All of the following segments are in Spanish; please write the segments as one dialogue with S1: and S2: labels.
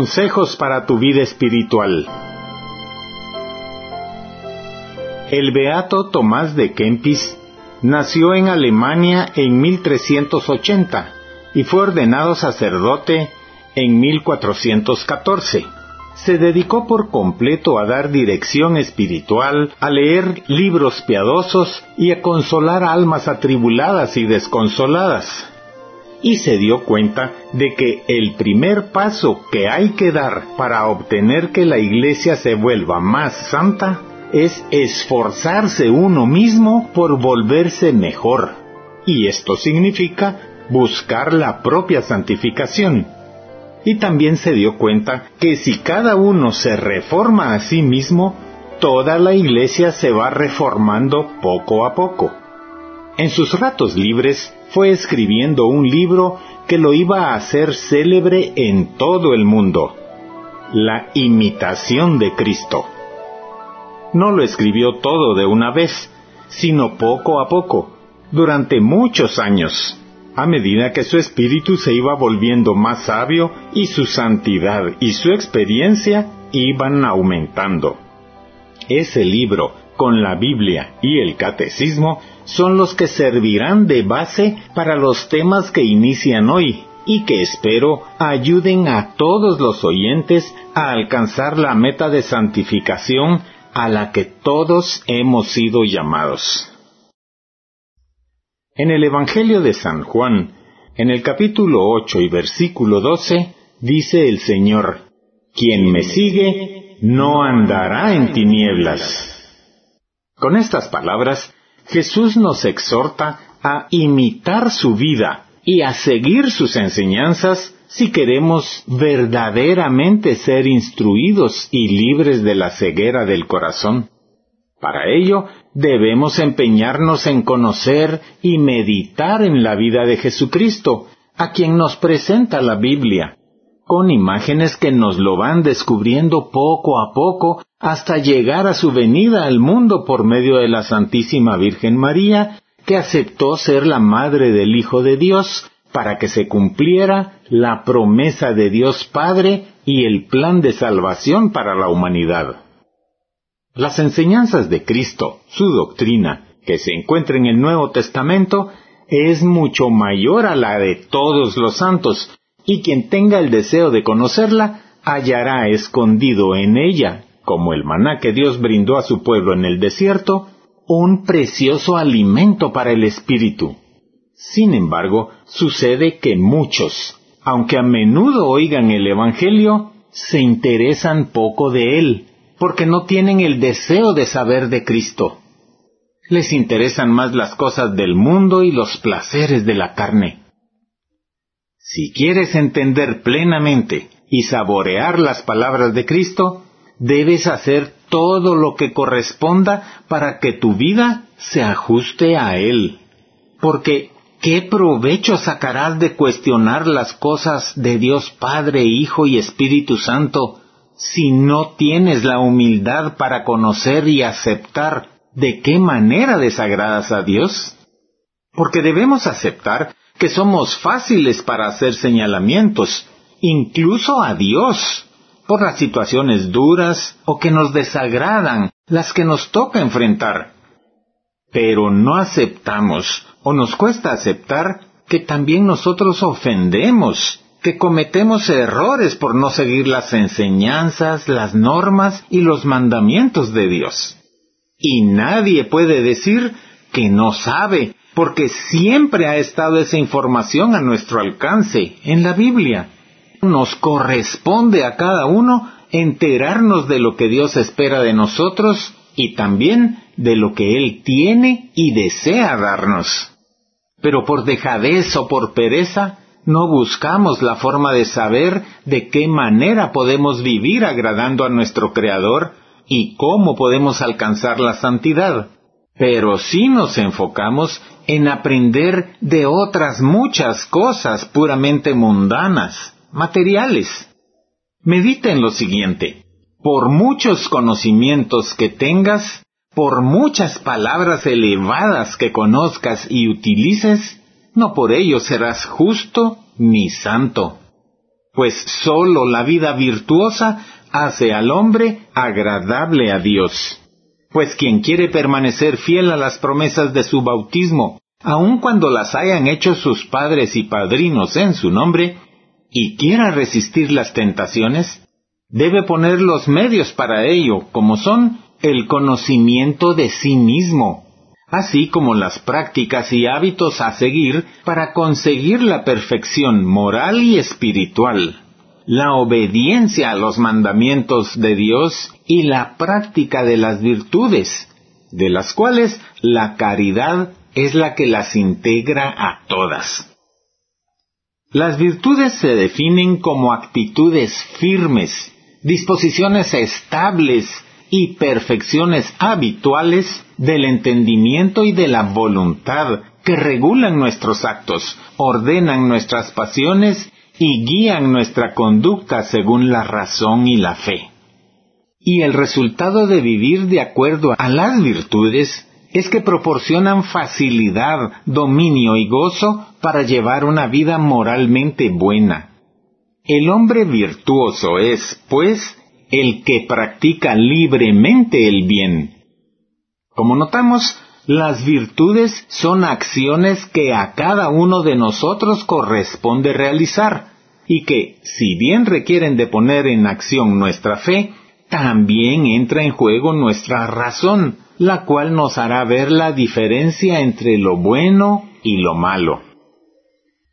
S1: consejos para tu vida espiritual. El beato Tomás de Kempis nació en Alemania en 1380 y fue ordenado sacerdote en 1414. Se dedicó por completo a dar dirección espiritual, a leer libros piadosos y a consolar almas atribuladas y desconsoladas. Y se dio cuenta de que el primer paso que hay que dar para obtener que la iglesia se vuelva más santa es esforzarse uno mismo por volverse mejor. Y esto significa buscar la propia santificación. Y también se dio cuenta que si cada uno se reforma a sí mismo, toda la iglesia se va reformando poco a poco. En sus ratos libres fue escribiendo un libro que lo iba a hacer célebre en todo el mundo, La imitación de Cristo. No lo escribió todo de una vez, sino poco a poco, durante muchos años a medida que su espíritu se iba volviendo más sabio y su santidad y su experiencia iban aumentando. Ese libro, con la Biblia y el Catecismo, son los que servirán de base para los temas que inician hoy y que espero ayuden a todos los oyentes a alcanzar la meta de santificación a la que todos hemos sido llamados. En el Evangelio de San Juan, en el capítulo 8 y versículo 12, dice el Señor, Quien me sigue no andará en tinieblas. Con estas palabras, Jesús nos exhorta a imitar su vida y a seguir sus enseñanzas si queremos verdaderamente ser instruidos y libres de la ceguera del corazón. Para ello, debemos empeñarnos en conocer y meditar en la vida de Jesucristo, a quien nos presenta la Biblia, con imágenes que nos lo van descubriendo poco a poco hasta llegar a su venida al mundo por medio de la Santísima Virgen María, que aceptó ser la madre del Hijo de Dios para que se cumpliera la promesa de Dios Padre y el plan de salvación para la humanidad. Las enseñanzas de Cristo, su doctrina, que se encuentra en el Nuevo Testamento, es mucho mayor a la de todos los santos, y quien tenga el deseo de conocerla, hallará escondido en ella, como el maná que Dios brindó a su pueblo en el desierto, un precioso alimento para el espíritu. Sin embargo, sucede que muchos, aunque a menudo oigan el Evangelio, se interesan poco de él, porque no tienen el deseo de saber de Cristo. Les interesan más las cosas del mundo y los placeres de la carne. Si quieres entender plenamente y saborear las palabras de Cristo, debes hacer todo lo que corresponda para que tu vida se ajuste a Él. Porque, ¿qué provecho sacarás de cuestionar las cosas de Dios Padre, Hijo y Espíritu Santo si no tienes la humildad para conocer y aceptar de qué manera desagradas a Dios? Porque debemos aceptar que somos fáciles para hacer señalamientos, incluso a Dios, por las situaciones duras o que nos desagradan, las que nos toca enfrentar. Pero no aceptamos, o nos cuesta aceptar, que también nosotros ofendemos que cometemos errores por no seguir las enseñanzas, las normas y los mandamientos de Dios. Y nadie puede decir que no sabe, porque siempre ha estado esa información a nuestro alcance en la Biblia. Nos corresponde a cada uno enterarnos de lo que Dios espera de nosotros y también de lo que Él tiene y desea darnos. Pero por dejadez o por pereza, no buscamos la forma de saber de qué manera podemos vivir agradando a nuestro Creador y cómo podemos alcanzar la santidad. Pero sí nos enfocamos en aprender de otras muchas cosas puramente mundanas, materiales. Medita en lo siguiente. Por muchos conocimientos que tengas, por muchas palabras elevadas que conozcas y utilices, no por ello serás justo ni santo. pues sólo la vida virtuosa hace al hombre agradable a Dios. Pues quien quiere permanecer fiel a las promesas de su bautismo, aun cuando las hayan hecho sus padres y padrinos en su nombre, y quiera resistir las tentaciones, debe poner los medios para ello, como son el conocimiento de sí mismo, así como las prácticas y hábitos a seguir para conseguir la perfección moral y espiritual, la obediencia a los mandamientos de Dios y la práctica de las virtudes, de las cuales la caridad es la que las integra a todas. Las virtudes se definen como actitudes firmes, disposiciones estables y perfecciones habituales del entendimiento y de la voluntad que regulan nuestros actos, ordenan nuestras pasiones y guían nuestra conducta según la razón y la fe. Y el resultado de vivir de acuerdo a las virtudes es que proporcionan facilidad, dominio y gozo para llevar una vida moralmente buena. El hombre virtuoso es, pues, el que practica libremente el bien. Como notamos, las virtudes son acciones que a cada uno de nosotros corresponde realizar y que, si bien requieren de poner en acción nuestra fe, también entra en juego nuestra razón, la cual nos hará ver la diferencia entre lo bueno y lo malo.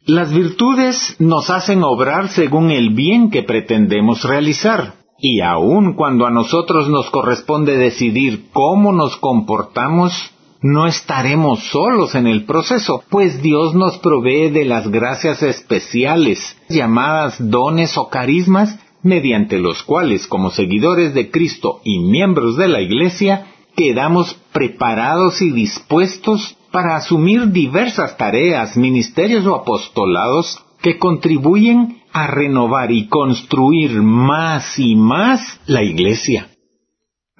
S1: Las virtudes nos hacen obrar según el bien que pretendemos realizar, y aun cuando a nosotros nos corresponde decidir cómo nos comportamos, no estaremos solos en el proceso, pues Dios nos provee de las gracias especiales, llamadas dones o carismas, mediante los cuales, como seguidores de Cristo y miembros de la Iglesia, quedamos preparados y dispuestos para asumir diversas tareas, ministerios o apostolados que contribuyen a renovar y construir más y más la Iglesia.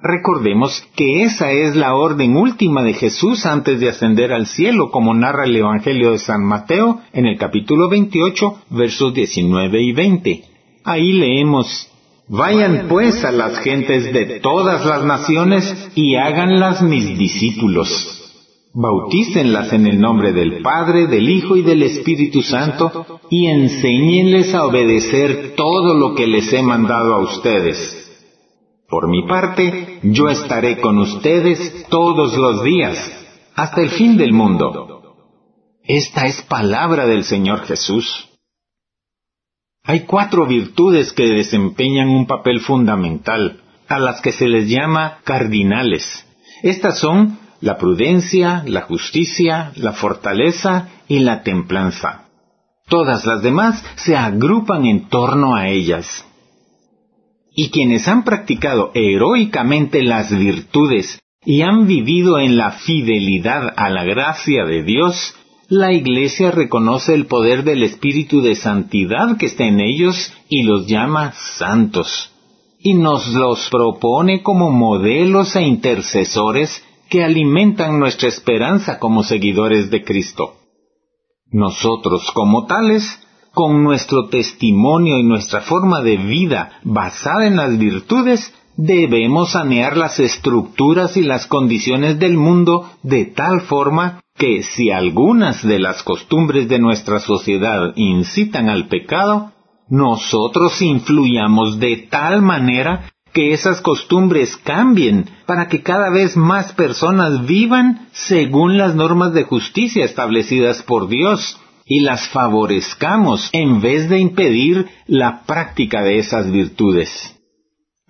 S1: Recordemos que esa es la orden última de Jesús antes de ascender al cielo, como narra el Evangelio de San Mateo en el capítulo 28, versos 19 y 20. Ahí leemos, Vayan pues a las gentes de todas las naciones y háganlas mis discípulos. Bautícenlas en el nombre del Padre, del Hijo y del Espíritu Santo y enséñenles a obedecer todo lo que les he mandado a ustedes. Por mi parte, yo estaré con ustedes todos los días, hasta el fin del mundo. Esta es palabra del Señor Jesús. Hay cuatro virtudes que desempeñan un papel fundamental, a las que se les llama cardinales. Estas son la prudencia, la justicia, la fortaleza y la templanza. Todas las demás se agrupan en torno a ellas. Y quienes han practicado heroicamente las virtudes y han vivido en la fidelidad a la gracia de Dios, la Iglesia reconoce el poder del Espíritu de Santidad que está en ellos y los llama santos, y nos los propone como modelos e intercesores que alimentan nuestra esperanza como seguidores de Cristo. Nosotros como tales, con nuestro testimonio y nuestra forma de vida basada en las virtudes, debemos sanear las estructuras y las condiciones del mundo de tal forma que si algunas de las costumbres de nuestra sociedad incitan al pecado, nosotros influyamos de tal manera que esas costumbres cambien para que cada vez más personas vivan según las normas de justicia establecidas por Dios y las favorezcamos en vez de impedir la práctica de esas virtudes.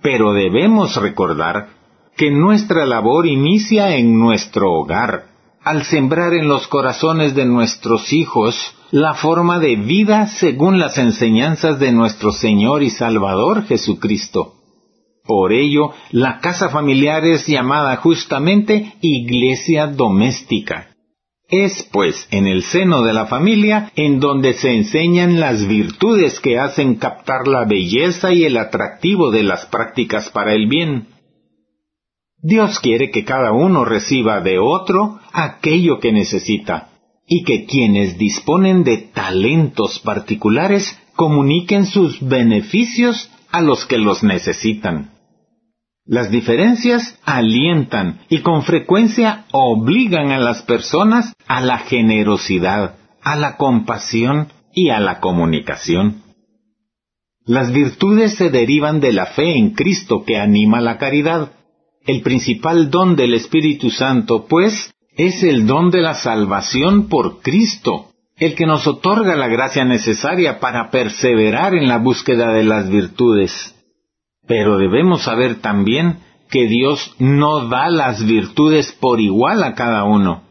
S1: Pero debemos recordar que nuestra labor inicia en nuestro hogar, al sembrar en los corazones de nuestros hijos la forma de vida según las enseñanzas de nuestro Señor y Salvador Jesucristo. Por ello, la casa familiar es llamada justamente iglesia doméstica. Es, pues, en el seno de la familia en donde se enseñan las virtudes que hacen captar la belleza y el atractivo de las prácticas para el bien. Dios quiere que cada uno reciba de otro aquello que necesita, y que quienes disponen de talentos particulares comuniquen sus beneficios a los que los necesitan. Las diferencias alientan y con frecuencia obligan a las personas a la generosidad, a la compasión y a la comunicación. Las virtudes se derivan de la fe en Cristo que anima la caridad. El principal don del Espíritu Santo, pues, es el don de la salvación por Cristo, el que nos otorga la gracia necesaria para perseverar en la búsqueda de las virtudes. Pero debemos saber también que Dios no da las virtudes por igual a cada uno.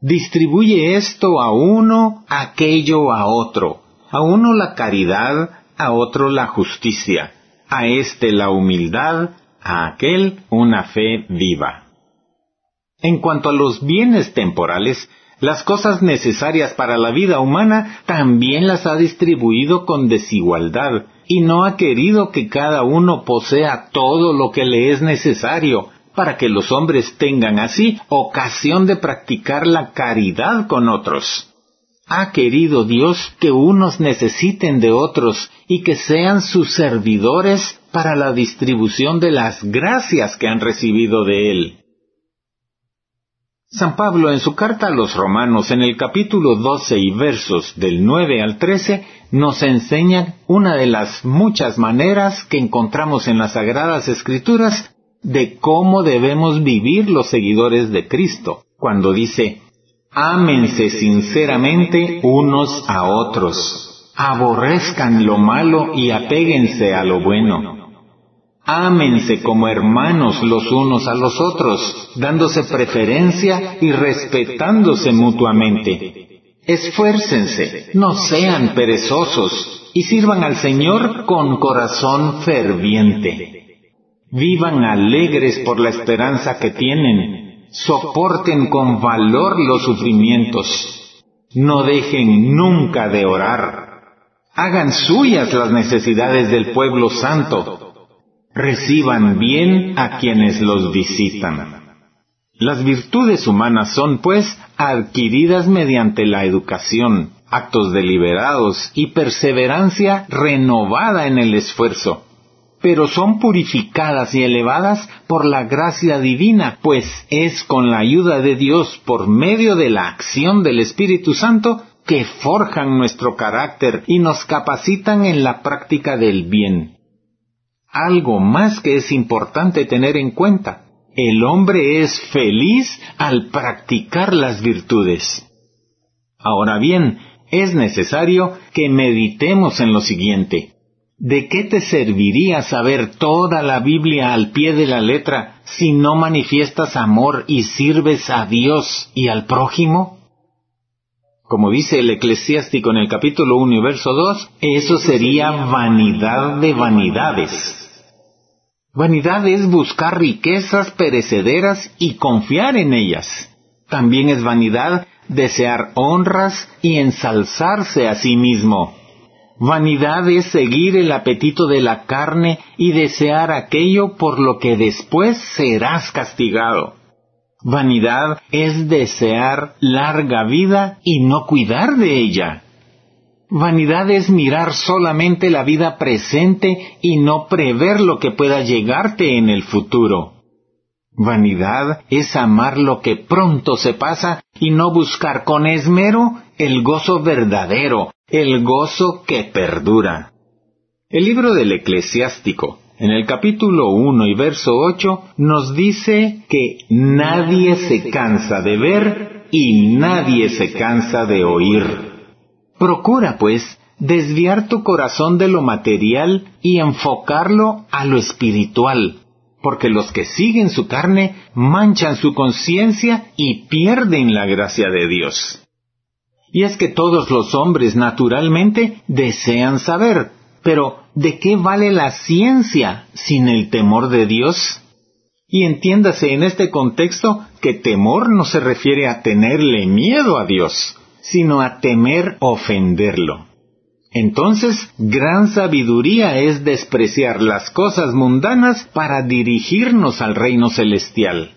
S1: Distribuye esto a uno, aquello a otro, a uno la caridad, a otro la justicia, a éste la humildad, a aquel una fe viva. En cuanto a los bienes temporales, las cosas necesarias para la vida humana también las ha distribuido con desigualdad, y no ha querido que cada uno posea todo lo que le es necesario, para que los hombres tengan así ocasión de practicar la caridad con otros. Ha querido Dios que unos necesiten de otros y que sean sus servidores para la distribución de las gracias que han recibido de Él. San Pablo en su carta a los romanos en el capítulo 12 y versos del 9 al 13 nos enseña una de las muchas maneras que encontramos en las Sagradas Escrituras de cómo debemos vivir los seguidores de Cristo, cuando dice, ámense sinceramente unos a otros, aborrezcan lo malo y apéguense a lo bueno Ámense como hermanos los unos a los otros, dándose preferencia y respetándose mutuamente. Esfuércense, no sean perezosos, y sirvan al Señor con corazón ferviente. Vivan alegres por la esperanza que tienen, soporten con valor los sufrimientos, no dejen nunca de orar, hagan suyas las necesidades del pueblo santo, reciban bien a quienes los visitan. Las virtudes humanas son, pues, adquiridas mediante la educación, actos deliberados y perseverancia renovada en el esfuerzo, pero son purificadas y elevadas por la gracia divina, pues es con la ayuda de Dios por medio de la acción del Espíritu Santo que forjan nuestro carácter y nos capacitan en la práctica del bien algo más que es importante tener en cuenta. El hombre es feliz al practicar las virtudes. Ahora bien, es necesario que meditemos en lo siguiente. ¿De qué te serviría saber toda la Biblia al pie de la letra si no manifiestas amor y sirves a Dios y al prójimo? Como dice el eclesiástico en el capítulo 1 y verso 2, eso sería vanidad de vanidades. Vanidad es buscar riquezas perecederas y confiar en ellas. También es vanidad desear honras y ensalzarse a sí mismo. Vanidad es seguir el apetito de la carne y desear aquello por lo que después serás castigado. Vanidad es desear larga vida y no cuidar de ella. Vanidad es mirar solamente la vida presente y no prever lo que pueda llegarte en el futuro. Vanidad es amar lo que pronto se pasa y no buscar con esmero el gozo verdadero, el gozo que perdura. El libro del eclesiástico, en el capítulo 1 y verso 8, nos dice que nadie se cansa de ver y nadie se cansa de oír. Procura, pues, desviar tu corazón de lo material y enfocarlo a lo espiritual, porque los que siguen su carne manchan su conciencia y pierden la gracia de Dios. Y es que todos los hombres naturalmente desean saber, pero ¿de qué vale la ciencia sin el temor de Dios? Y entiéndase en este contexto que temor no se refiere a tenerle miedo a Dios, sino a temer ofenderlo. Entonces, gran sabiduría es despreciar las cosas mundanas para dirigirnos al reino celestial.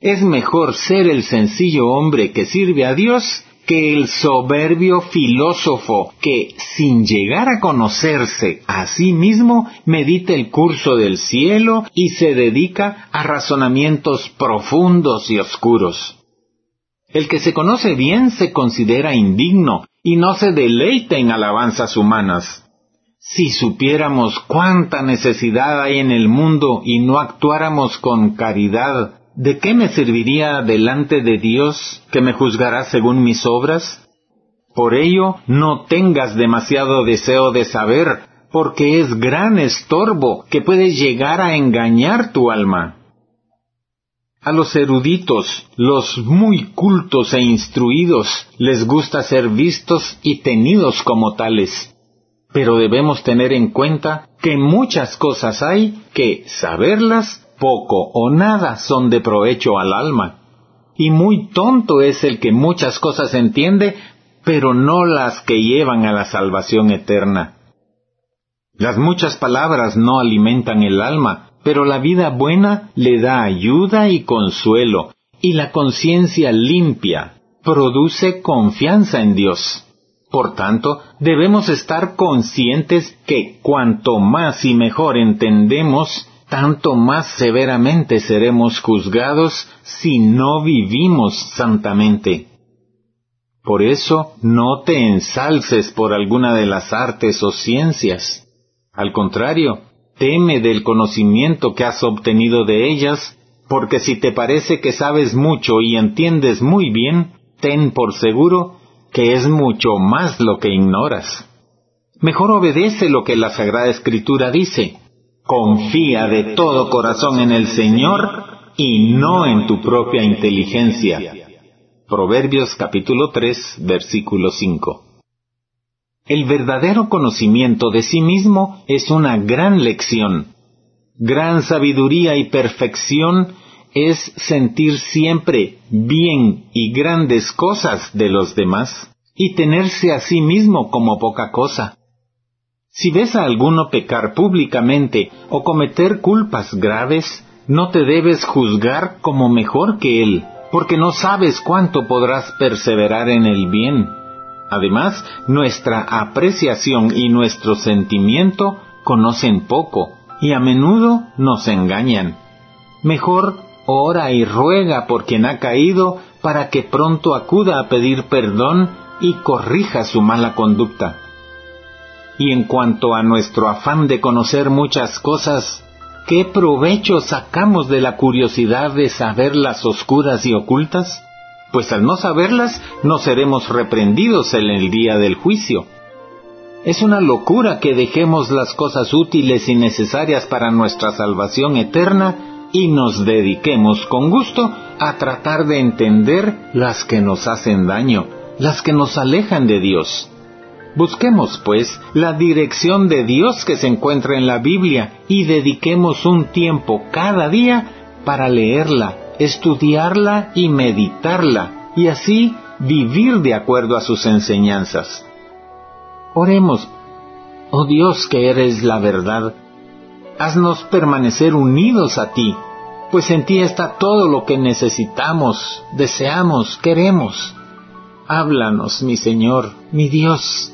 S1: Es mejor ser el sencillo hombre que sirve a Dios que el soberbio filósofo que, sin llegar a conocerse a sí mismo, medita el curso del cielo y se dedica a razonamientos profundos y oscuros. El que se conoce bien se considera indigno y no se deleita en alabanzas humanas. Si supiéramos cuánta necesidad hay en el mundo y no actuáramos con caridad, ¿de qué me serviría delante de Dios que me juzgará según mis obras? Por ello, no tengas demasiado deseo de saber, porque es gran estorbo que puede llegar a engañar tu alma. A los eruditos, los muy cultos e instruidos, les gusta ser vistos y tenidos como tales. Pero debemos tener en cuenta que muchas cosas hay que saberlas poco o nada son de provecho al alma. Y muy tonto es el que muchas cosas entiende, pero no las que llevan a la salvación eterna. Las muchas palabras no alimentan el alma, pero la vida buena le da ayuda y consuelo, y la conciencia limpia produce confianza en Dios. Por tanto, debemos estar conscientes que cuanto más y mejor entendemos, tanto más severamente seremos juzgados si no vivimos santamente. Por eso, no te ensalces por alguna de las artes o ciencias. Al contrario, teme del conocimiento que has obtenido de ellas, porque si te parece que sabes mucho y entiendes muy bien, ten por seguro que es mucho más lo que ignoras. Mejor obedece lo que la Sagrada Escritura dice. Confía de todo corazón en el Señor y no en tu propia inteligencia. Proverbios capítulo 3, versículo 5. El verdadero conocimiento de sí mismo es una gran lección. Gran sabiduría y perfección es sentir siempre bien y grandes cosas de los demás y tenerse a sí mismo como poca cosa. Si ves a alguno pecar públicamente o cometer culpas graves, no te debes juzgar como mejor que él, porque no sabes cuánto podrás perseverar en el bien Además, nuestra apreciación y nuestro sentimiento conocen poco y a menudo nos engañan. Mejor ora y ruega por quien ha caído para que pronto acuda a pedir perdón y corrija su mala conducta. Y en cuanto a nuestro afán de conocer muchas cosas, ¿qué provecho sacamos de la curiosidad de saber las oscuras y ocultas? Pues al no saberlas no seremos reprendidos en el día del juicio. Es una locura que dejemos las cosas útiles y necesarias para nuestra salvación eterna y nos dediquemos con gusto a tratar de entender las que nos hacen daño, las que nos alejan de Dios. Busquemos, pues, la dirección de Dios que se encuentra en la Biblia y dediquemos un tiempo cada día para leerla estudiarla y meditarla, y así vivir de acuerdo a sus enseñanzas. Oremos, oh Dios que eres la verdad, haznos permanecer unidos a ti, pues en ti está todo lo que necesitamos, deseamos, queremos. Háblanos, mi Señor, mi Dios.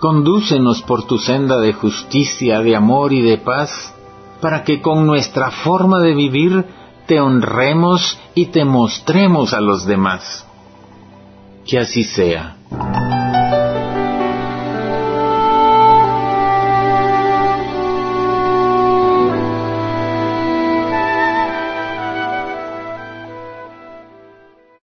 S1: Condúcenos por tu senda de justicia, de amor y de paz, para que con nuestra forma de vivir te honremos y te mostremos a los demás. Que así sea.